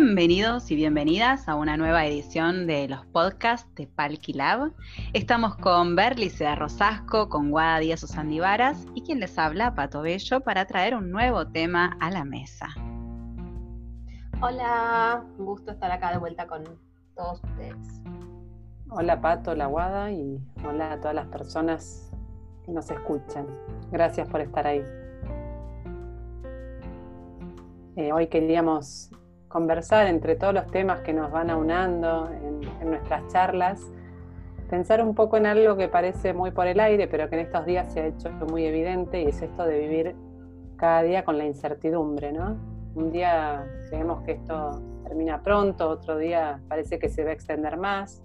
Bienvenidos y bienvenidas a una nueva edición de los podcasts de Palki Lab. Estamos con Berlice Rosasco, con Guada Díaz Usandivaras y quien les habla, Pato Bello, para traer un nuevo tema a la mesa. Hola, un gusto estar acá de vuelta con todos ustedes. Hola Pato, la Guada y hola a todas las personas que nos escuchan. Gracias por estar ahí. Eh, hoy queríamos conversar entre todos los temas que nos van aunando en, en, nuestras charlas, pensar un poco en algo que parece muy por el aire, pero que en estos días se ha hecho muy evidente, y es esto de vivir cada día con la incertidumbre, ¿no? Un día creemos que esto termina pronto, otro día parece que se va a extender más,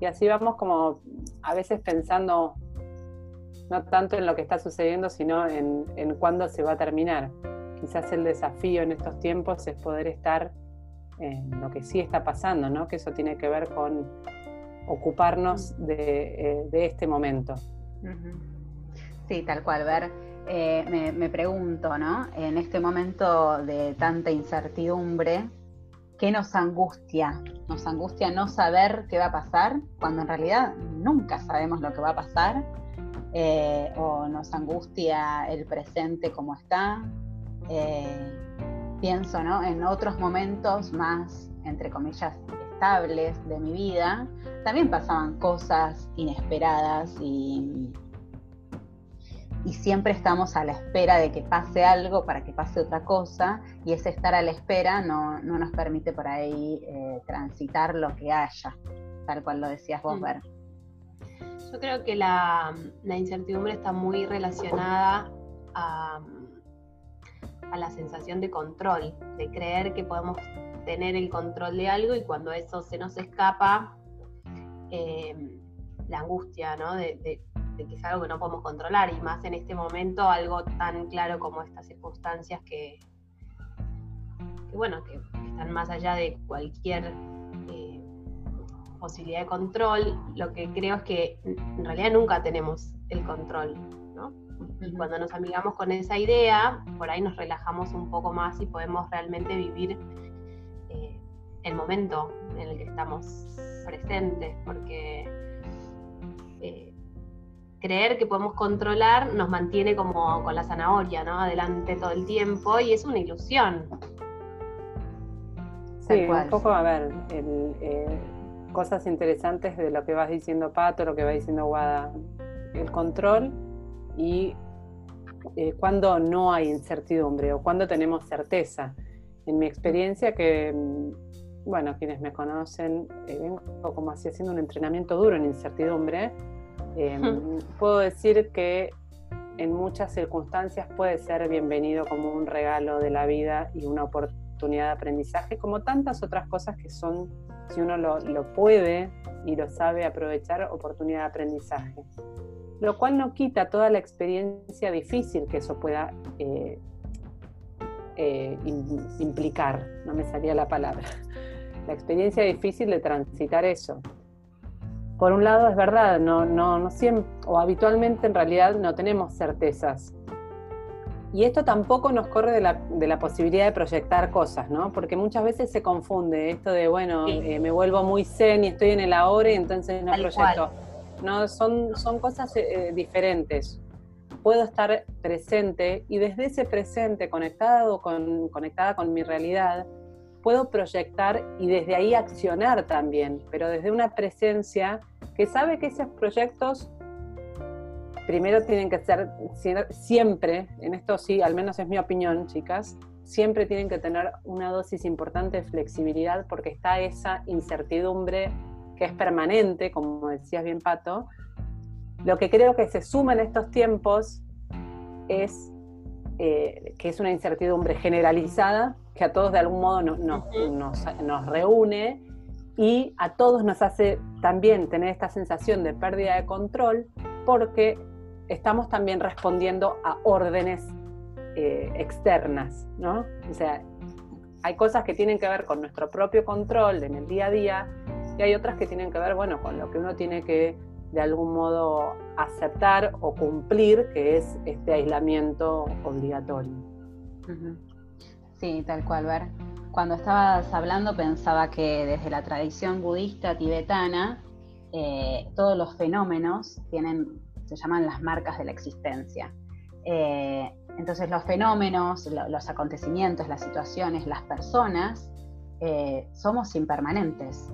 y así vamos como a veces pensando no tanto en lo que está sucediendo, sino en, en cuándo se va a terminar quizás el desafío en estos tiempos es poder estar en lo que sí está pasando, ¿no? que eso tiene que ver con ocuparnos de, eh, este momento. Sí, tal cual, ver, eh, me, pregunto, ¿no? En este momento de tanta incertidumbre, ¿qué nos angustia? Nos angustia no saber qué va a pasar, cuando en realidad nunca sabemos lo que va a pasar, eh, o nos angustia el presente como está, eh, pienso en otros momentos más, entre comillas, estables de mi vida, también pasaban cosas inesperadas y, y siempre estamos a la espera de que pase algo para que pase otra cosa y ese estar a la espera no, nos permite por ahí eh, transitar lo que haya, tal cual lo decías vos, Ver. Yo creo que la incertidumbre está muy relacionada a a la sensación de control, de creer que podemos tener el control de algo y cuando eso se nos escapa, eh, la angustia, ¿no? De, que es algo que no podemos controlar y más en este momento algo tan claro como estas circunstancias que, bueno, que están más allá de cualquier eh, posibilidad de control, lo que creo es que en realidad nunca tenemos el control. Y cuando nos amigamos con esa idea, por ahí nos relajamos un poco más y podemos realmente vivir eh, el momento en el que estamos presentes, porque eh, creer que podemos controlar nos mantiene como con la zanahoria, ¿no? Adelante todo el tiempo y es una ilusión. Sí, un poco, a ver, eh, cosas interesantes de lo que vas diciendo Pato, lo que va diciendo Guada. El control y eh, cuando no hay incertidumbre o cuando tenemos certeza. En mi experiencia, que, mm, bueno, quienes me conocen, eh, vengo como así haciendo un entrenamiento duro en incertidumbre, eh, puedo decir que en muchas circunstancias puede ser bienvenido como un regalo de la vida y una oportunidad de aprendizaje, como tantas otras cosas que son, si uno lo, lo puede y lo sabe aprovechar, oportunidad de aprendizaje lo cual no quita toda la experiencia difícil que eso pueda eh, eh, implicar, no me salía la palabra, la experiencia difícil de transitar eso. Por un lado es verdad, no, no, no siempre, o habitualmente en realidad no tenemos certezas. Y esto tampoco nos corre de la, posibilidad de proyectar cosas, ¿no? Porque muchas veces se confunde esto de, bueno, eh, me vuelvo muy zen y estoy en el ahora y entonces no proyecto. ¿No? Son, son cosas eh, diferentes. Puedo estar presente y desde ese presente conectado con, conectada con mi realidad, puedo proyectar y desde ahí accionar también, pero desde una presencia que sabe que esos proyectos primero tienen que ser siempre, en esto sí, al menos es mi opinión, chicas, siempre tienen que tener una dosis importante de flexibilidad porque está esa incertidumbre que es permanente, como decías bien Pato, lo que creo que se suma en estos tiempos es eh, que es una incertidumbre generalizada que a todos de algún modo nos, reúne y a todos nos hace también tener esta sensación de pérdida de control porque estamos también respondiendo a órdenes eh, externas, ¿no? O sea, hay cosas que tienen que ver con nuestro propio control en el día a día hay otras que tienen que ver, bueno, con lo que uno tiene que de algún modo aceptar o cumplir, que es este aislamiento obligatorio. Sí, tal cual, ver. cuando estabas hablando pensaba que desde la tradición budista tibetana, eh, todos los fenómenos tienen, se llaman las marcas de la existencia. Eh, entonces los fenómenos, los acontecimientos, las situaciones, las personas, eh, somos impermanentes.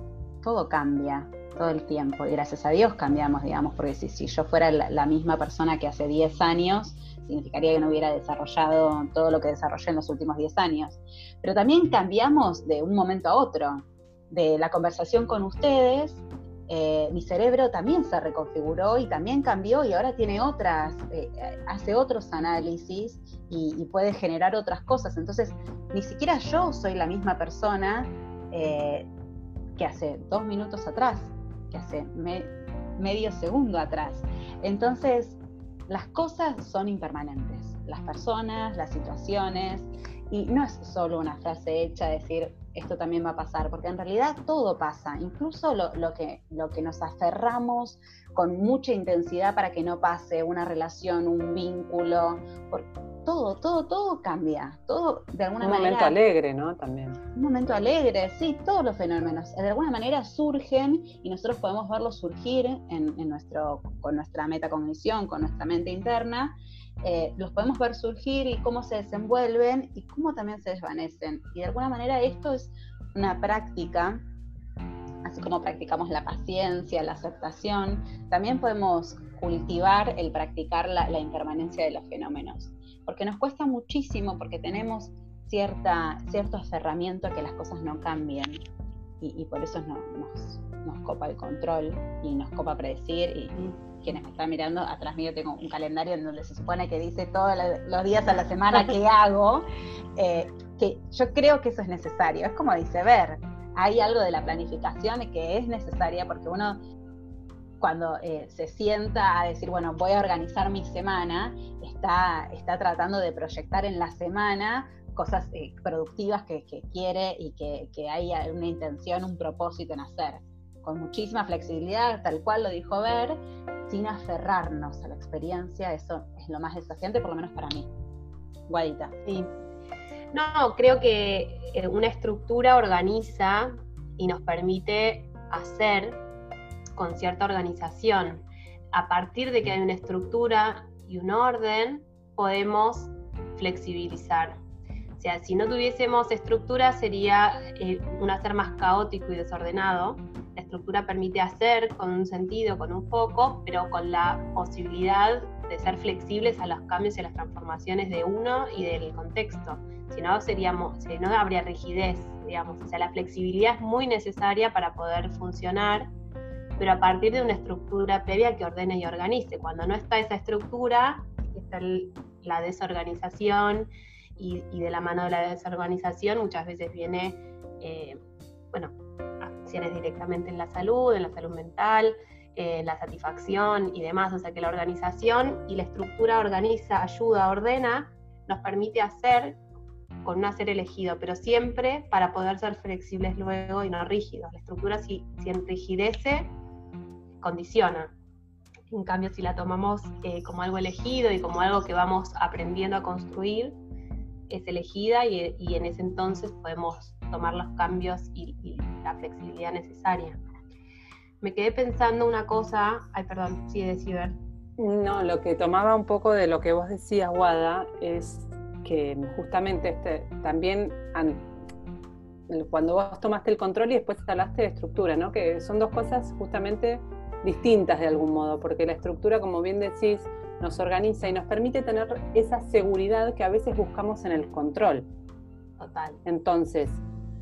Todo cambia todo el tiempo y gracias a Dios cambiamos, digamos, porque si, si yo fuera la, misma persona que hace 10 años, significaría que no hubiera desarrollado todo lo que desarrollé en los últimos 10 años. Pero también cambiamos de un momento a otro. De la conversación con ustedes, eh, mi cerebro también se reconfiguró y también cambió y ahora tiene otras, eh, hace otros análisis y, puede generar otras cosas. Entonces, ni siquiera yo soy la misma persona eh, que hace dos minutos atrás, que hace medio segundo atrás. Entonces, las cosas son impermanentes, las personas, las situaciones, y no es solo una frase hecha decir esto también va a pasar, porque en realidad todo pasa, incluso lo, que, lo que nos aferramos con mucha intensidad para que no pase una relación, un vínculo, todo, todo, todo cambia, todo de alguna manera. Un momento alegre, ¿no? También. Un momento alegre, sí, todos los fenómenos de alguna manera surgen y nosotros podemos verlos surgir en, nuestro, con nuestra metacognición, con nuestra mente interna. Eh, los podemos ver surgir y cómo se desenvuelven y cómo también se desvanecen. Y de alguna manera esto es una práctica así como practicamos la paciencia, la aceptación, también podemos cultivar el practicar la, la impermanencia de los fenómenos porque nos cuesta muchísimo, porque tenemos cierta, cierto aferramiento a que las cosas no cambien y, por eso nos, nos, copa el control y nos copa predecir. Y, quienes me están mirando, atrás mío tengo un calendario en donde se supone que dice todos los días a la semana qué hago, eh, que yo creo que eso es necesario. Es como dice, ver, hay algo de la planificación que es necesaria porque uno cuando eh, se sienta a decir, bueno, voy a organizar mi semana, está, está tratando de proyectar en la semana cosas eh, productivas que, quiere y que, que, hay una intención, un propósito en hacer, con muchísima flexibilidad, tal cual lo dijo Ver, sin aferrarnos a la experiencia, eso es lo más desafiante, por lo menos para mí. Guadita. Sí. No, creo que eh, una estructura organiza y nos permite hacer con cierta organización. A partir de que hay una estructura y un orden, podemos flexibilizar. O sea, si no tuviésemos estructura sería eh, un hacer más caótico y desordenado. La estructura permite hacer con un sentido, con un foco, pero con la posibilidad de ser flexibles a los cambios y a las transformaciones de uno y del contexto. Si no, seríamos, si no habría rigidez, digamos. O sea, la flexibilidad es muy necesaria para poder funcionar pero a partir de una estructura previa que ordene y organice. Cuando no está esa estructura, está la desorganización y, de la mano de la desorganización muchas veces viene, eh, bueno, acciones directamente en la salud, en la salud mental, en la satisfacción y demás. O sea que la organización y la estructura organiza, ayuda, ordena, nos permite hacer con un hacer elegido, pero siempre para poder ser flexibles luego y no rígidos. La estructura si, si enrigidece, condiciona. En cambio, si la tomamos eh, como algo elegido y como algo que vamos aprendiendo a construir, es elegida y, en ese entonces podemos tomar los cambios y, la flexibilidad necesaria. Me quedé pensando una cosa, ay perdón, sí, de Ciber. No, lo que tomaba un poco de lo que vos decías, Wada, es que justamente este, también cuando vos tomaste el control y después hablaste de estructura, ¿no? que son dos cosas justamente distintas de algún modo, porque la estructura, como bien decís, nos organiza y nos permite tener esa seguridad que a veces buscamos en el control. Total. Entonces,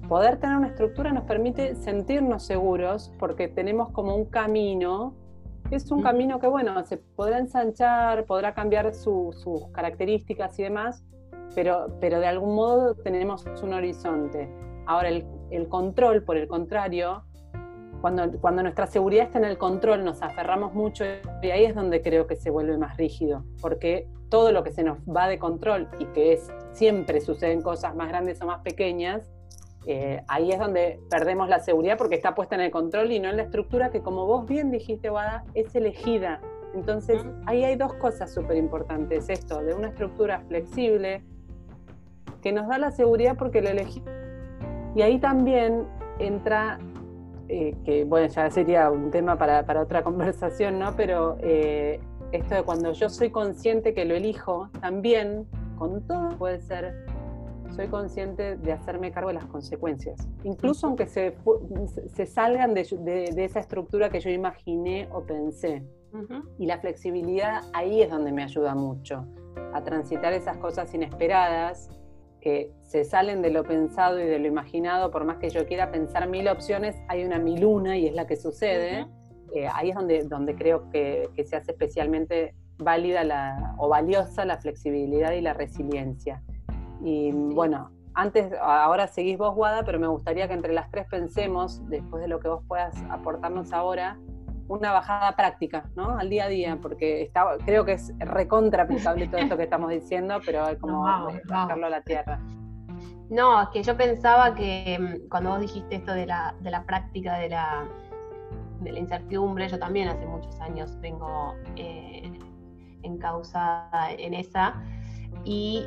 poder tener una estructura nos permite sentirnos seguros porque tenemos como un camino, es un camino que, bueno, se podrá ensanchar, podrá cambiar sus características y demás, pero, pero de algún modo tenemos un horizonte. Ahora, el, el control, por el contrario, cuando, nuestra seguridad está en el control, nos aferramos mucho y ahí es donde creo que se vuelve más rígido, porque todo lo que se nos va de control y que es siempre suceden cosas más grandes o más pequeñas, eh, ahí es donde perdemos la seguridad porque está puesta en el control y no en la estructura que como vos bien dijiste, Wada, es elegida. Entonces, ahí hay dos cosas súper importantes. Esto, de una estructura flexible, que nos da la seguridad porque lo elegimos Y ahí también entra, eh, que bueno, ya sería un tema para, otra conversación, ¿no? Pero eh, esto de cuando yo soy consciente que lo elijo, también con todo puede ser, soy consciente de hacerme cargo de las consecuencias, incluso aunque se, se salgan de, esa estructura que yo imaginé o pensé. Y la flexibilidad ahí es donde me ayuda mucho, a transitar esas cosas inesperadas que se salen de lo pensado y de lo imaginado, por más que yo quiera pensar mil opciones, hay una miluna y es la que sucede. Eh, ahí es donde, donde creo que, que se hace especialmente válida la, o valiosa la flexibilidad y la resiliencia. Y bueno, antes, ahora seguís vos, Guada, pero me gustaría que entre las tres pensemos, después de lo que vos puedas aportarnos ahora, una bajada práctica, ¿no? Al día a día, porque está, creo que es recontra aplicable todo esto que estamos diciendo, pero hay como bajarlo a la tierra. No, es que yo pensaba que mm, cuando vos dijiste esto de la, de la práctica de la, de la incertidumbre, yo también hace muchos años vengo eh, encausada en esa. Y,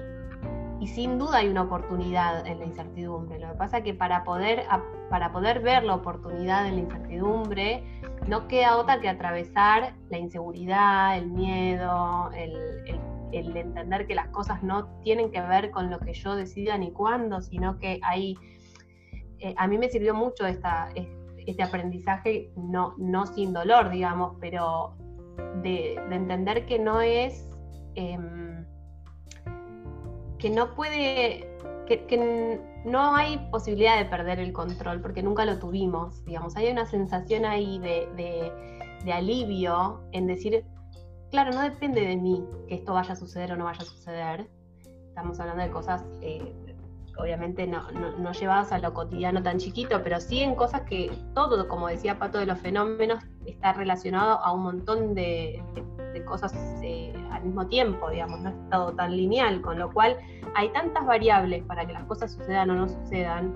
sin duda hay una oportunidad en la incertidumbre. Lo que pasa es que para poder, para poder ver la oportunidad en la incertidumbre, no queda otra que atravesar la inseguridad, el miedo, el, entender que las cosas no tienen que ver con lo que yo decida ni cuándo, sino que hay... Eh, a mí me sirvió mucho esta, este aprendizaje, no, no sin dolor, digamos, pero de, entender que no es, em, que no puede, que, no hay posibilidad de perder el control, porque nunca lo tuvimos, digamos, hay una sensación ahí de, alivio en decir, claro, no depende de mí que esto vaya a suceder o no vaya a suceder, estamos hablando de cosas eh, obviamente no, no, llevadas a lo cotidiano tan chiquito, pero sí en cosas que todo, como decía Pato de los fenómenos, está relacionado a un montón de, cosas eh, al mismo tiempo, digamos, no es todo tan lineal, con lo cual hay tantas variables para que las cosas sucedan o no sucedan,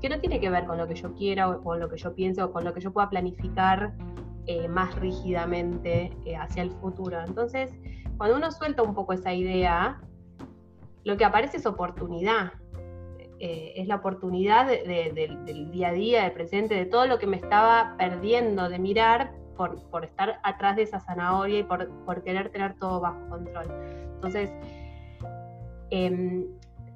que no tiene que ver con lo que yo quiera o con lo que yo piense o con lo que yo pueda planificar eh, más rígidamente eh, hacia el futuro. Entonces, cuando uno suelta un poco esa idea, lo que aparece es oportunidad, eh, es la oportunidad del día a día, del presente, de todo lo que me estaba perdiendo de mirar por, estar atrás de esa zanahoria y por, querer tener todo bajo control. Entonces, em,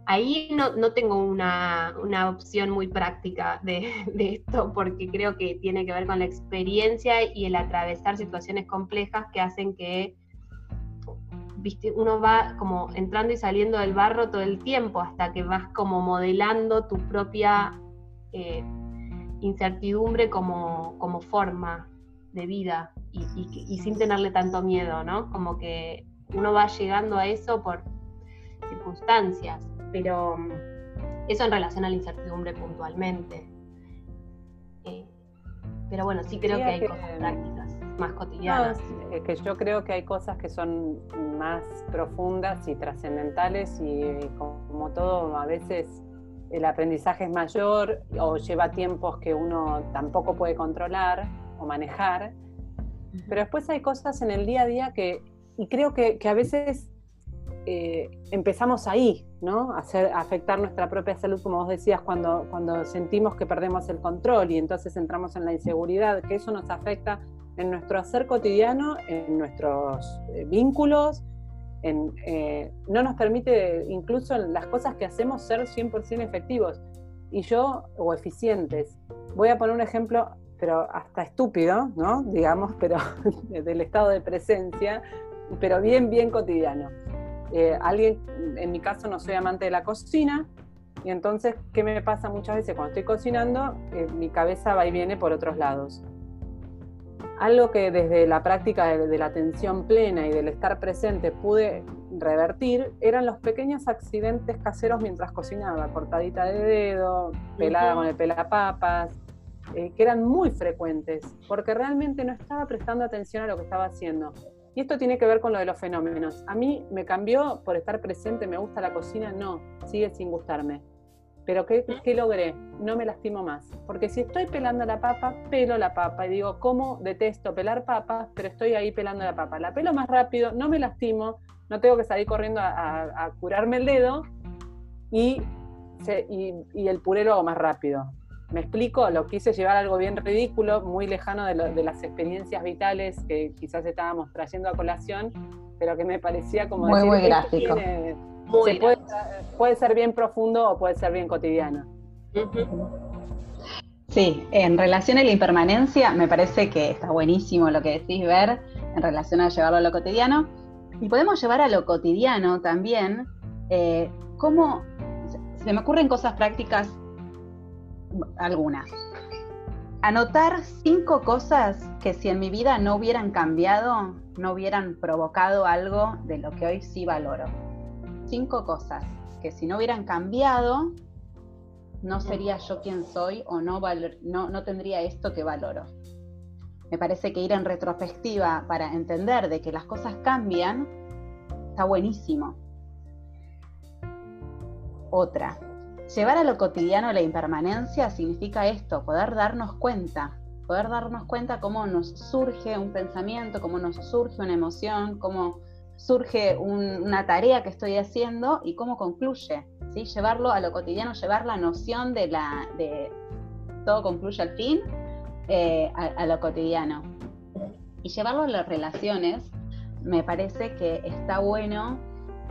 ahí no, tengo una, opción muy práctica de, esto porque creo que tiene que ver con la experiencia y el atravesar situaciones complejas que hacen que uno va como entrando y saliendo del barro todo el tiempo hasta que vas como modelando tu propia eh, incertidumbre como, como, forma de vida y, sin tenerle tanto miedo, ¿no? Como que uno va llegando a eso por circunstancias, pero mm, eso en relación a la incertidumbre puntualmente. Eh, pero bueno, sí creo que hay cosas prácticas más cotidianas. es que yo creo que hay cosas que son más profundas y trascendentales y como todo a veces el aprendizaje es mayor o lleva tiempos que uno tampoco puede controlar o manejar, pero después hay cosas en el día a día que, y creo que, a veces eh, empezamos ahí, ¿no? A, hacer, afectar nuestra propia salud, como vos decías, cuando, cuando sentimos que perdemos el control y entonces entramos en la inseguridad, que eso nos afecta en nuestro hacer cotidiano, en nuestros eh, vínculos, en, eh, no nos permite incluso en las cosas que hacemos ser 100% efectivos y yo o eficientes. Voy a poner un ejemplo, pero hasta estúpido, ¿no? Digamos, pero del estado de presencia, pero bien, bien cotidiano. Eh, alguien, en mi caso no soy amante de la cocina, y entonces, ¿qué me pasa muchas veces cuando estoy cocinando? mi cabeza va y viene por otros lados algo que desde la práctica de, la atención plena y del estar presente pude revertir eran los pequeños accidentes caseros mientras cocinaba, cortadita de dedo, pelada con el pelapapas, eh, que eran muy frecuentes, porque realmente no estaba prestando atención a lo que estaba haciendo. Y esto tiene que ver con lo de los fenómenos. A mí me cambió por estar presente, me gusta la cocina, no, sigue sin gustarme pero ¿qué, logré? No me lastimo más. Porque si estoy pelando la papa, pelo la papa. Y digo, ¿cómo detesto pelar papas? Pero estoy ahí pelando la papa. La pelo más rápido, no me lastimo, no tengo que salir corriendo a, curarme el dedo. Y y, el puré lo hago más rápido. ¿Me explico? Lo quise llevar algo bien ridículo, muy lejano de, las experiencias vitales que quizás estábamos trayendo a colación, pero que me parecía como... Muy, muy gráfico. puede, ser bien profundo o puede ser bien cotidiano. Sí, en relación a la impermanencia, me parece que está buenísimo lo que decís ver en relación a llevarlo a lo cotidiano. Y podemos llevar a lo cotidiano también eh, cómo se me ocurren cosas prácticas, algunas. Anotar cinco cosas que si en mi vida no hubieran cambiado, no hubieran provocado algo de lo que hoy sí valoro. Cinco cosas que si no hubieran cambiado, no sería yo quien soy o no, no, no tendría esto que valoro. Me parece que ir en retrospectiva para entender de que las cosas cambian está buenísimo. Otra, llevar a lo cotidiano la impermanencia significa esto, poder darnos cuenta, poder darnos cuenta cómo nos surge un pensamiento, cómo nos surge una emoción, cómo surge una tarea que estoy haciendo y cómo concluye. ¿sí? Llevarlo a lo cotidiano, llevar la noción de, la, de todo concluye al fin eh, a, lo cotidiano. Y llevarlo a las relaciones, me parece que está bueno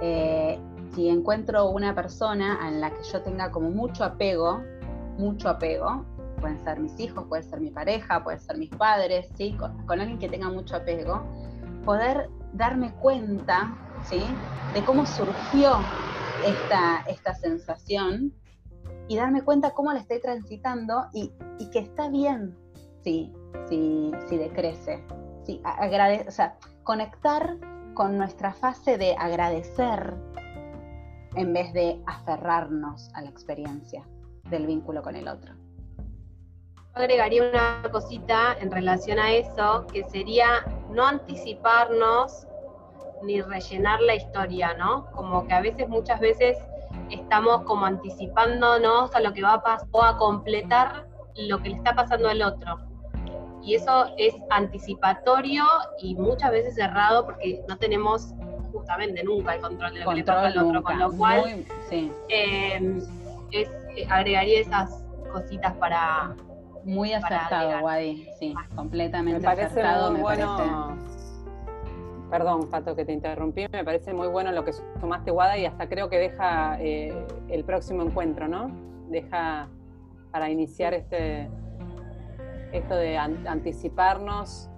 eh, si encuentro una persona en la que yo tenga como mucho apego, mucho apego, pueden ser mis hijos, puede ser mi pareja, puede ser mis padres, ¿sí? con, alguien que tenga mucho apego, poder darme cuenta ¿sí? de cómo surgió esta, esta sensación y darme cuenta cómo la estoy transitando y, que está bien si, si, si decrece. Sí, agrade o sea, conectar con nuestra fase de agradecer en vez de aferrarnos a la experiencia del vínculo con el otro. Agregaría una cosita en relación a eso, que sería no anticiparnos ni rellenar la historia, ¿no? Como que a veces, muchas veces, estamos como anticipándonos a lo que va a pasar o a completar lo que le está pasando al otro. Y eso es anticipatorio y muchas veces errado porque no tenemos justamente nunca el control de lo que le pasa al otro, con lo cual eh, es, eh, agregaría esas cositas para... Muy acertado, Wadi, sí, completamente me parece acertado. Muy bueno. Perdón, Pato, que te interrumpí. Me parece muy bueno lo que sumaste, Wada, y hasta creo que deja eh, el próximo encuentro, ¿no? Deja para iniciar este esto de anticiparnos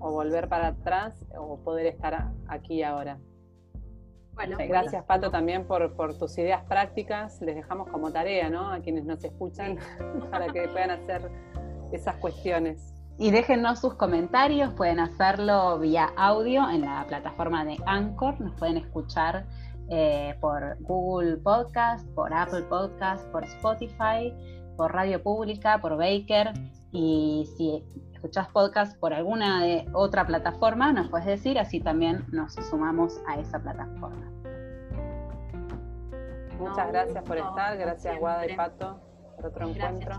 o volver para atrás o poder estar aquí ahora. Bueno, Gracias, Pato, también por, por, tus ideas prácticas. Les dejamos como tarea, ¿no? A quienes nos escuchan, para que puedan hacer esas cuestiones. Y déjennos sus comentarios, pueden hacerlo vía audio en la plataforma de Anchor, nos pueden escuchar eh, por Google Podcast, por Apple Podcast, por Spotify, por Radio Pública, por Baker. Y si escuchás podcast por alguna de otra plataforma, nos puedes decir, así también nos sumamos a esa plataforma. Muchas gracias por estar, gracias Guada y Pato por otro encuentro.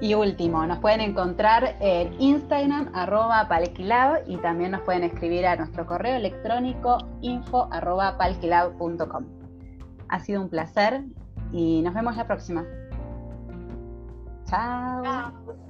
Y último, nos pueden encontrar en Instagram, arroba palquilab, y también nos pueden escribir a nuestro correo electrónico info arroba palquilab.com. Ha sido un placer y nos vemos la próxima. Chao.